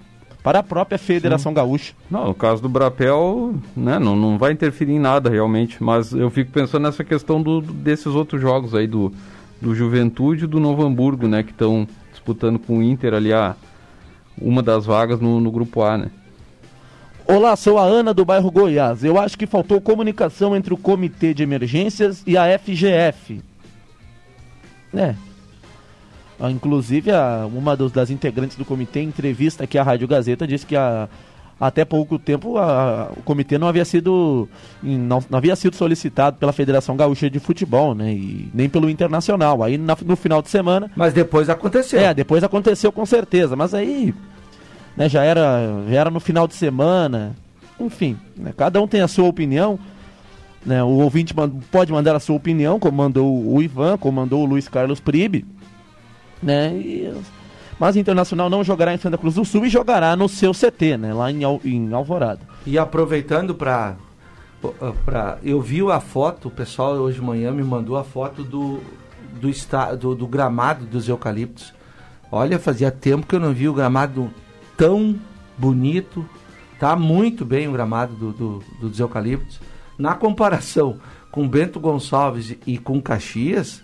para a própria Federação Sim. Gaúcha. Não, no caso do Brapel, né, não, não vai interferir em nada realmente, mas eu fico pensando nessa questão do, desses outros jogos aí, do, do Juventude e do Novo Hamburgo, né, que estão disputando com o Inter ali a, uma das vagas no, no Grupo A, né. Olá, sou a Ana do bairro Goiás. Eu acho que faltou comunicação entre o Comitê de Emergências e a FGF. É, ah, inclusive, a, uma dos, das integrantes do comitê, em entrevista aqui à Rádio Gazeta, disse que a, até pouco tempo a, o comitê não havia sido não, não, havia sido solicitado pela Federação Gaúcha de Futebol, né? E nem pelo Internacional. Aí na, no final de semana. Mas depois aconteceu. É, depois aconteceu com certeza. Mas aí né, já, era, já era no final de semana. Enfim, né, cada um tem a sua opinião. Né, o ouvinte pode mandar a sua opinião, como mandou o Ivan, como mandou o Luiz Carlos Pribe né? E, mas o Internacional não jogará em Santa Cruz do Sul e jogará no seu CT, né? Lá em, em Alvorada. E aproveitando para para eu vi a foto, o pessoal hoje de manhã me mandou a foto do do, esta, do, do gramado dos eucaliptos. Olha, fazia tempo que eu não vi o gramado tão bonito. Tá muito bem o gramado do, do, do dos eucaliptos. Na comparação com Bento Gonçalves e com Caxias,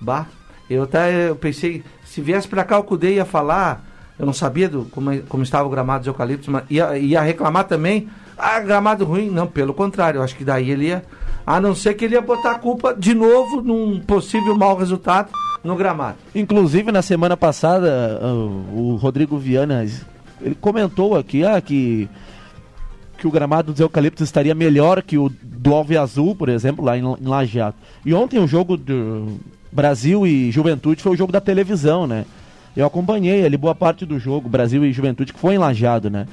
bah, eu até eu pensei, se viesse para cá o Cudê ia falar, eu não sabia do, como, como estava o gramado de eucaliptos, mas ia, ia reclamar também, ah, gramado ruim. Não, pelo contrário, eu acho que daí ele ia, a não ser que ele ia botar a culpa de novo num possível mau resultado no gramado. Inclusive, na semana passada, o Rodrigo Viana, ele comentou aqui ah, que que o gramado dos eucaliptos estaria melhor que o do Alve Azul, por exemplo, lá em, em Lajeado. E ontem o jogo do, Brasil e Juventude foi o jogo da televisão, né? Eu acompanhei ali boa parte do jogo, Brasil e Juventude, que foi enlajado, né?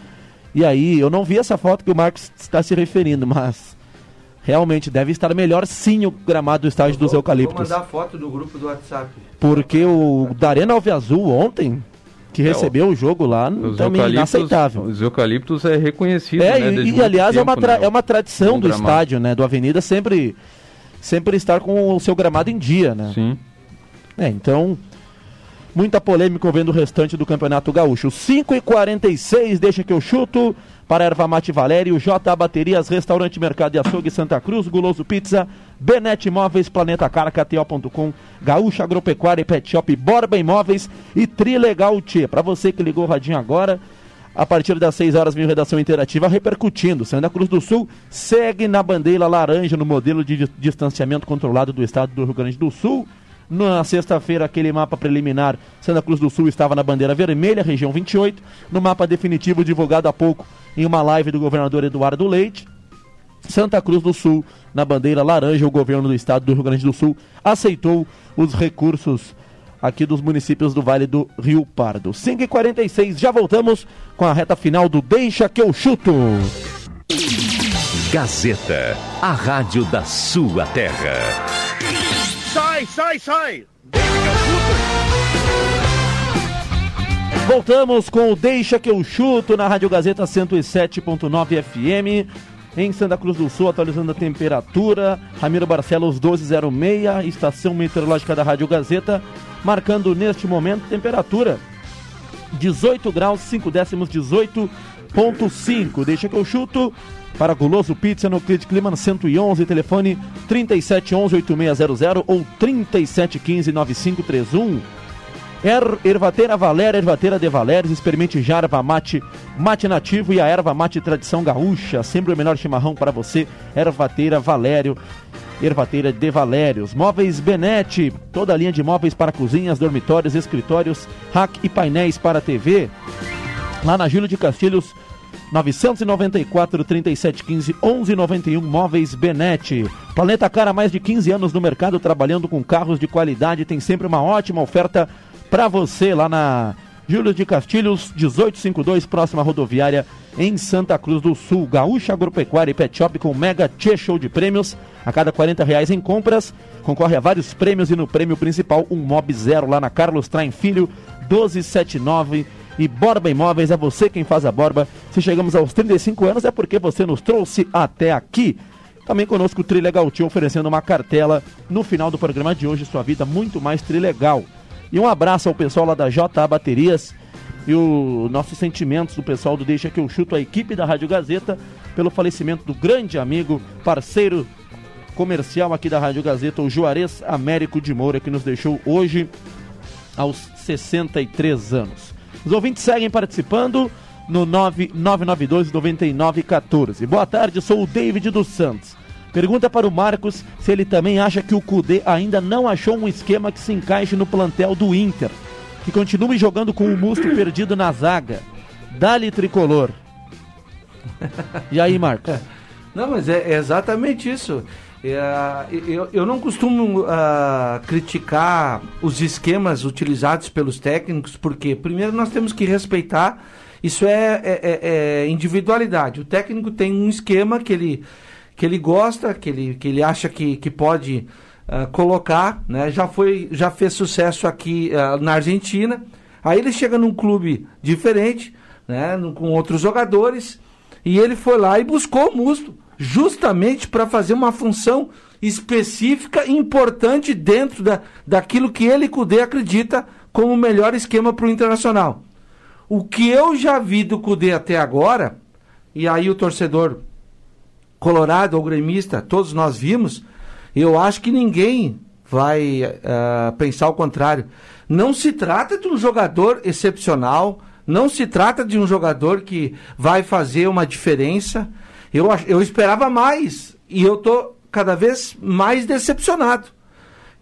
E aí, eu não vi essa foto que o Marcos está se referindo, mas realmente deve estar melhor sim o gramado do estádio vou, dos Eucaliptos. Vou mandar foto do grupo do WhatsApp. Porque o da Arena Alve Azul ontem, que é, recebeu o, o jogo lá, também inaceitável. Os Eucaliptos é reconhecido, é, né? E, e aliás, tempo, é, uma né? é uma tradição do gramado. estádio, né? Do Avenida sempre sempre estar com o seu gramado em dia, né? Sim. É, então, muita polêmica vendo o restante do Campeonato Gaúcho. 5 e 46 deixa que eu chuto para Erva Mate Valério, J Baterias, Restaurante Mercado e Açougue Santa Cruz, Guloso Pizza, Benete Imóveis, Planeta Car, KTO.com, Gaúcha Agropecuária e Pet Shop, Borba Imóveis e Trilegal Tchê. Para você que ligou o radinho agora, a partir das 6 horas, vem redação interativa repercutindo. Santa Cruz do Sul segue na bandeira laranja no modelo de distanciamento controlado do estado do Rio Grande do Sul. Na sexta-feira, aquele mapa preliminar, Santa Cruz do Sul estava na bandeira vermelha, região 28. No mapa definitivo, divulgado há pouco em uma live do governador Eduardo Leite, Santa Cruz do Sul na bandeira laranja. O governo do estado do Rio Grande do Sul aceitou os recursos aqui dos municípios do Vale do Rio Pardo. 5h46, já voltamos com a reta final do Deixa que eu chuto. Gazeta, a rádio da sua terra. Sai, sai! Deixa que eu chuto! Voltamos com o Deixa que eu chuto na Rádio Gazeta 107.9 FM. Em Santa Cruz do Sul, atualizando a temperatura. Ramiro Barcelos 1206, estação meteorológica da Rádio Gazeta marcando neste momento temperatura 18 graus, 5 décimos, 18.5. Deixa que eu chuto para Guloso Pizza no Credit Clima 111, telefone 3711-8600 ou 3715-9531. Er, ervateira Valéria, ervateira de Valéria, experimente já erva mate, mate nativo e a erva mate tradição gaúcha, sempre o melhor chimarrão para você, ervateira Valério, ervateira de Valérios, móveis Benete, toda a linha de móveis para cozinhas, dormitórios, escritórios, rack e painéis para TV, lá na Júlio de Castilhos, 994 3715 1191 Móveis Benete. Planeta Cara, mais de 15 anos no mercado trabalhando com carros de qualidade, tem sempre uma ótima oferta para você lá na Júlio de Castilhos, 1852, próxima rodoviária em Santa Cruz do Sul. Gaúcha Agropecuária e Pet Shop com mega Tchê Show de prêmios. A cada 40 reais em compras, concorre a vários prêmios e no prêmio principal um Mob Zero lá na Carlos Traem Filho, 1279 e Borba Imóveis, é você quem faz a Borba. Se chegamos aos 35 anos é porque você nos trouxe até aqui. Também conosco o Trilegal Tio oferecendo uma cartela no final do programa de hoje, sua vida muito mais trilegal. E um abraço ao pessoal lá da JA Baterias e os nossos sentimentos do pessoal do Deixa que eu chuto a equipe da Rádio Gazeta pelo falecimento do grande amigo, parceiro comercial aqui da Rádio Gazeta, o Juarez Américo de Moura, que nos deixou hoje aos 63 anos. Os ouvintes seguem participando no 9992 9914. Boa tarde, sou o David dos Santos. Pergunta para o Marcos se ele também acha que o Cudê ainda não achou um esquema que se encaixe no plantel do Inter, que continue jogando com o Musto perdido na zaga. Dali tricolor. E aí, Marcos? Não, mas é exatamente isso. É, eu, eu não costumo uh, criticar os esquemas utilizados pelos técnicos, porque, primeiro, nós temos que respeitar. Isso é, é, é, é individualidade. O técnico tem um esquema que ele, que ele gosta, que ele, que ele acha que, que pode uh, colocar. Né? Já, foi, já fez sucesso aqui uh, na Argentina. Aí ele chega num clube diferente, né? com outros jogadores, e ele foi lá e buscou o Musto justamente para fazer uma função específica e importante dentro da, daquilo que ele, Cudê, acredita como o melhor esquema para o Internacional. O que eu já vi do Cudê até agora, e aí o torcedor colorado ou gremista, todos nós vimos, eu acho que ninguém vai uh, pensar o contrário. Não se trata de um jogador excepcional, não se trata de um jogador que vai fazer uma diferença. Eu, eu esperava mais e eu tô cada vez mais decepcionado.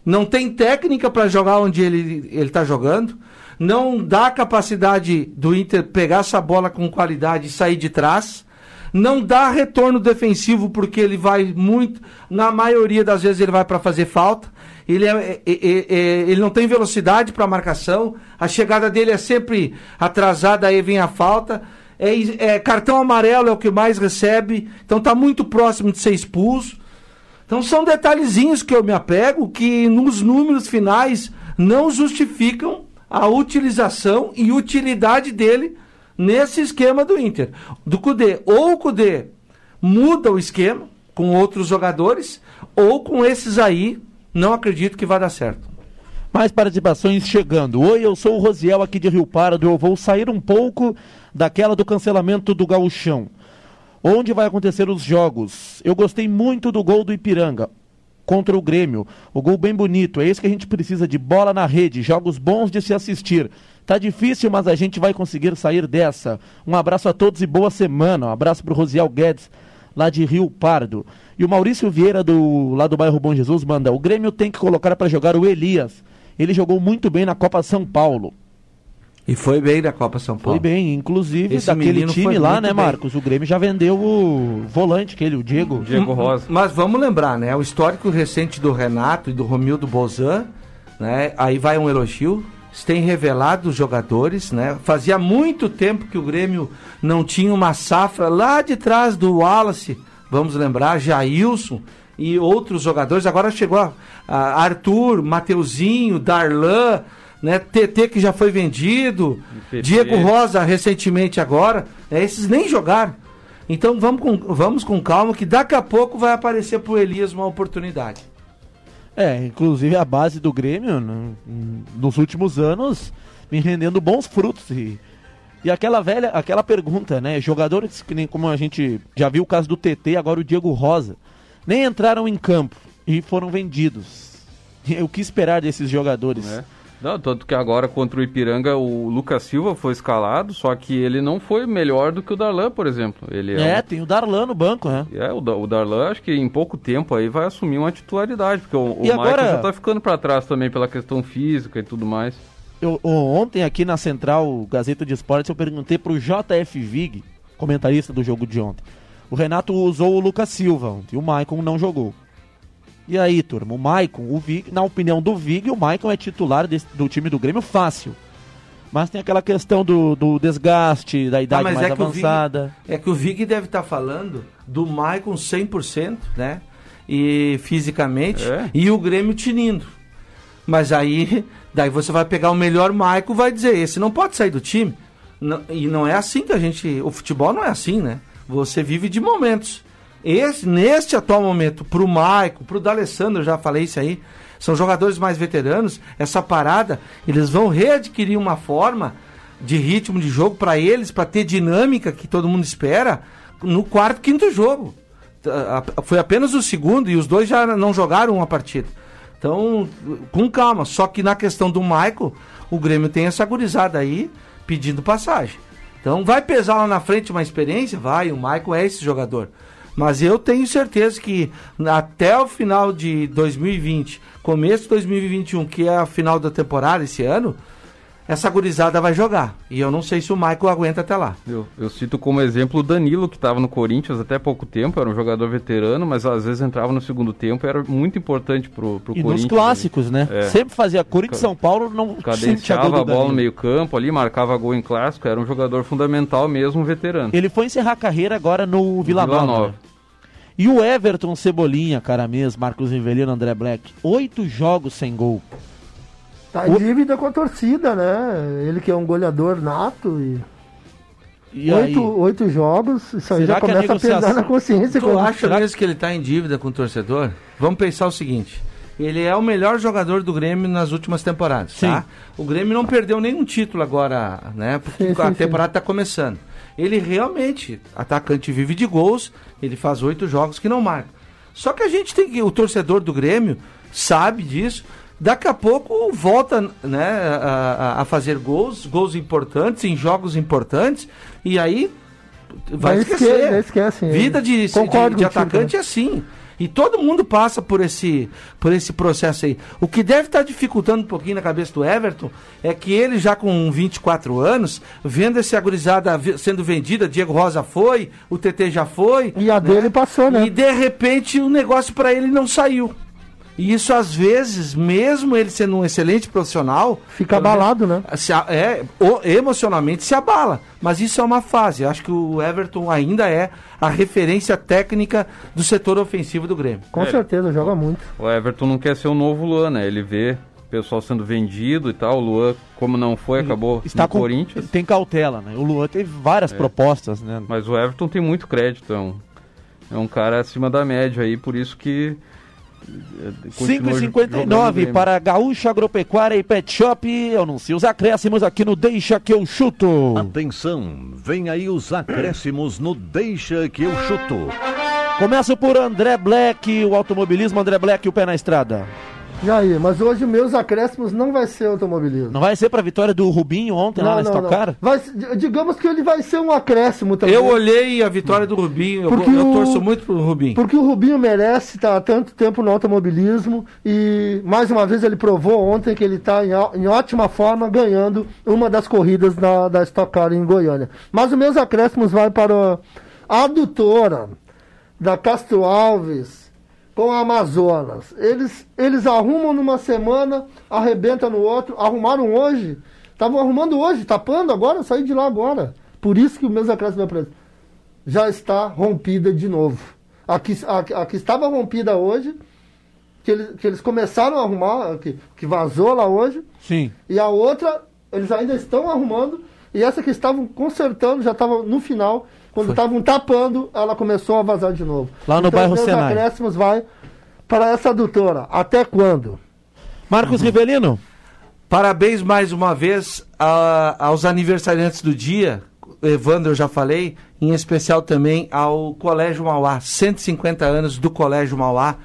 Não tem técnica para jogar onde ele está jogando. Não dá capacidade do Inter pegar essa bola com qualidade e sair de trás. Não dá retorno defensivo porque ele vai muito. Na maioria das vezes ele vai para fazer falta. Ele, é, é, é, é, ele não tem velocidade para marcação. A chegada dele é sempre atrasada, aí vem a falta é, é, cartão amarelo é o que mais recebe, então está muito próximo de ser expulso. Então são detalhezinhos que eu me apego que nos números finais não justificam a utilização e utilidade dele nesse esquema do Inter. Do Cudê. Ou o Cudê muda o esquema com outros jogadores, ou com esses aí, não acredito que vai dar certo. Mais participações chegando. Oi, eu sou o Rosiel aqui de Rio Pardo. Eu vou sair um pouco daquela do cancelamento do gauchão. Onde vai acontecer os jogos? Eu gostei muito do gol do Ipiranga contra o Grêmio. O gol bem bonito. É isso que a gente precisa de bola na rede, jogos bons de se assistir. Tá difícil, mas a gente vai conseguir sair dessa. Um abraço a todos e boa semana. Um abraço pro Rosiel Guedes, lá de Rio Pardo. E o Maurício Vieira, do, lá do bairro Bom Jesus, manda: o Grêmio tem que colocar para jogar o Elias. Ele jogou muito bem na Copa São Paulo. E foi bem da Copa São Paulo. Foi bem, inclusive Esse daquele time lá, né, Marcos? Bem. O Grêmio já vendeu o volante, aquele, o Diego. Diego hum, Rosa. Mas vamos lembrar, né? O histórico recente do Renato e do Romildo Bozan, né? Aí vai um elogio. Tem revelado os jogadores, né? Fazia muito tempo que o Grêmio não tinha uma safra lá de trás do Wallace, vamos lembrar, Jailson e outros jogadores. Agora chegou a, a Arthur, Mateuzinho, Darlan, né? TT que já foi vendido, Diego Rosa recentemente agora, né? esses nem jogaram. Então vamos com, vamos com calma que daqui a pouco vai aparecer pro Elias uma oportunidade. É, inclusive a base do Grêmio no, nos últimos anos vem rendendo bons frutos e, e aquela velha, aquela pergunta, né? Jogadores que nem como a gente já viu o caso do TT, agora o Diego Rosa, nem entraram em campo e foram vendidos. O que esperar desses jogadores? É Não, tanto que agora contra o Ipiranga o Lucas Silva foi escalado, só que ele não foi melhor do que o Darlan, por exemplo. Ele É, é, tem o Darlan no banco, né? é o, o Darlan acho que em pouco tempo aí vai assumir uma titularidade, porque o, o agora- Michael já tá ficando para trás também pela questão física e tudo mais. Eu, ontem aqui na Central Gazeta de Esportes eu perguntei pro JF Vig, comentarista do jogo de ontem. O Renato usou o Lucas Silva e o Maicon não jogou. E aí, turma, o Maicon, o Vig, na opinião do Vig, o Maicon é titular desse- do time do Grêmio fácil. Mas tem aquela questão do, do desgaste, da idade mais que o avançada. Vig, é que o Vig deve estar falando do Maicon 100%, né? E fisicamente, É. e o Grêmio tinindo. Mas aí, daí você vai pegar o melhor Maicon e vai dizer, esse não pode sair do time. Não- e não é assim que a gente, o futebol não é assim, né? Você vive de momentos. Esse, neste atual momento, pro Maicon, pro D'Alessandro, já falei isso aí, são jogadores mais veteranos, essa parada, eles vão readquirir uma forma de ritmo de jogo para eles, para ter dinâmica que todo mundo espera no quarto, quinto jogo. Foi apenas o segundo e os dois já não jogaram uma partida. Então, com calma. Só que na questão do Michael, o Grêmio tem essa gurizada aí pedindo passagem. Então, vai pesar lá na frente uma experiência? Vai, o Michael é esse jogador. Mas eu tenho certeza que até o final de 2020, começo de 2021, que é a final da temporada esse ano, essa gurizada vai jogar. E eu não sei se o Michael aguenta até lá. Eu, eu cito como exemplo o Danilo, que estava no Corinthians até pouco tempo, era um jogador veterano, mas às vezes entrava no segundo tempo, era muito importante pro, pro E Corinthians. nos clássicos, né? É. Sempre fazia Corinthians e São Paulo, não sentia gol Cadenciava do a bola no meio campo ali, marcava gol em clássico, era um jogador fundamental mesmo, um veterano. Ele foi encerrar a carreira agora no Vila, Vila Nova. Nova. né? E o Everton Cebolinha, cara mesmo, Marcos Rivelino, André Black. Oito jogos sem gol. Tá em dívida com a torcida, né? Ele que é um goleador nato e. E oito, aí? oito jogos, isso aí Será já que a começa a, pesar negociação- na consciência. Tu acha mesmo que ele está em dívida com o torcedor? Vamos pensar o seguinte. Ele é o melhor jogador do Grêmio nas últimas temporadas, tá? O Grêmio não perdeu nenhum título agora, né? Porque Sim, sim, a sim. temporada está começando. Ele realmente, atacante vive de gols, ele faz oito jogos que não marca. Só que a gente tem que, o torcedor do Grêmio sabe disso. Daqui a pouco volta né, a, a- fazer gols, gols importantes, em jogos importantes, e aí vai Vai esquecer. esquece. Vida de, de, de contigo, atacante é assim. E todo mundo passa por esse, por esse processo aí. O que deve estar dificultando um pouquinho na cabeça do Everton é que ele já com 24 anos, vendo esse agorizada sendo vendida, Diego Rosa foi, o TT já foi. E a dele passou, né? E de repente o negócio para ele não saiu. E isso às vezes, mesmo ele sendo um excelente profissional, Fica abalado, né? se é, o- emocionalmente se abala. Mas isso é uma fase. Acho que o Everton ainda é a referência técnica do setor ofensivo do Grêmio. Com É. certeza, joga muito. O Everton não quer ser o novo Luan, né? Ele vê o pessoal sendo vendido e tal. O Luan, como não foi, acabou Está no com, Corinthians. Tem cautela, né? O Luan teve várias É. propostas, né? Mas o Everton tem muito crédito, é um, é um cara acima da média aí, por isso que. É, continua jogando no 5,59 Grêmio. para Gaúcha Agropecuária e Pet Shop. Eu anuncio os acréscimos aqui no Deixa que eu chuto. Atenção, vem aí os acréscimos no Deixa que eu chuto. Começo por André Black, o automobilismo André Black, o pé na estrada. E aí, mas hoje meus acréscimos não vai ser automobilismo. Não vai ser para a vitória do Rubinho ontem lá na Stock Car? Vai, digamos que ele vai ser um acréscimo também. Eu olhei a vitória do Rubinho, eu, Porque eu o- torço muito pro Rubinho. Porque o Rubinho merece estar há tanto tempo no automobilismo e mais uma vez ele provou ontem que ele está em, em ótima forma ganhando uma das corridas da, da Stock Car em Goiânia. Mas os meus acréscimos vai para a adutora da Castro Alves com a Amazonas. Eles, eles arrumam numa semana, arrebentam no outro. Arrumaram hoje, estavam arrumando hoje, tapando agora, saí de lá agora. Por isso que os meus acréscimos vai para eles já está rompida de novo. A que, a, a que estava rompida hoje, que eles, que eles começaram a arrumar, que, que vazou lá hoje, Sim. e a outra, eles ainda estão arrumando, e essa que estavam consertando, já estava no final, quando estavam tapando, ela começou a vazar de novo. Lá no então, bairro Senai. acréscimos vai para essa adutora. Até quando? Marcos Rivelino. Parabéns mais uma vez a- aos aniversariantes do dia. Evandro, eu já falei, em especial também ao Colégio Mauá, 150 anos do Colégio Mauá.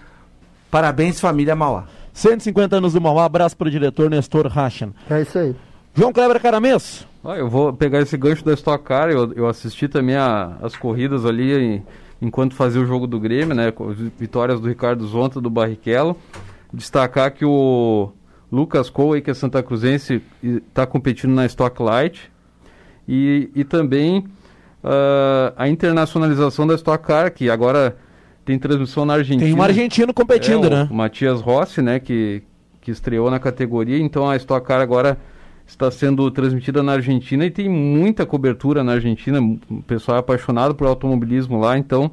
Parabéns, família Mauá. 150 anos do Mauá. Abraço para o diretor Nestor Rachan. É isso aí. João Kleber Caramesso. Ah, eu vou pegar esse gancho da Stock Car. Eu, eu assisti também a, as corridas ali em, enquanto fazia o jogo do Grêmio, né? Vitórias do Ricardo Zonta, do Barrichello. Destacar que o Lucas Cole, que é Santa Cruzense, está competindo na Stock Light. E, e também uh, a internacionalização da Stock Car, que agora tem transmissão na Argentina. Tem um argentino competindo, é, né? O Matias Rossi, né? Que, que estreou na categoria. Então a Stock Car agora está sendo transmitida na Argentina e tem muita cobertura na Argentina. O pessoal é apaixonado por automobilismo lá, então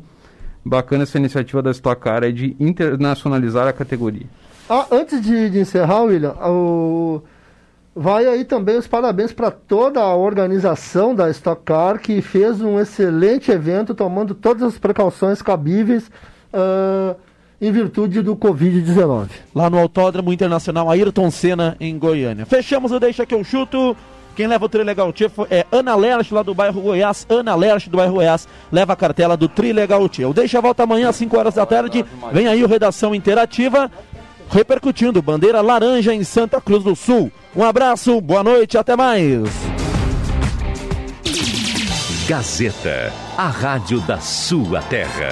bacana essa iniciativa da Stock Car é de internacionalizar a categoria. Ah, antes de, de encerrar, William, o... vai aí também os parabéns para toda a organização da Stock Car que fez um excelente evento, tomando todas as precauções cabíveis. Uh em virtude do Covid-19. Lá no Autódromo Internacional Ayrton Senna, em Goiânia. Fechamos o Deixa que eu chuto. Quem leva o Trilegal Tia é Ana Lerch, lá do bairro Goiás. Ana Lerch, do bairro Goiás, leva a cartela do Trilegal Tia. O Deixa volta amanhã às 5 horas da tarde. Vem aí o Redação Interativa, repercutindo bandeira laranja em Santa Cruz do Sul. Um abraço, boa noite, até mais. Gazeta, a rádio da sua terra.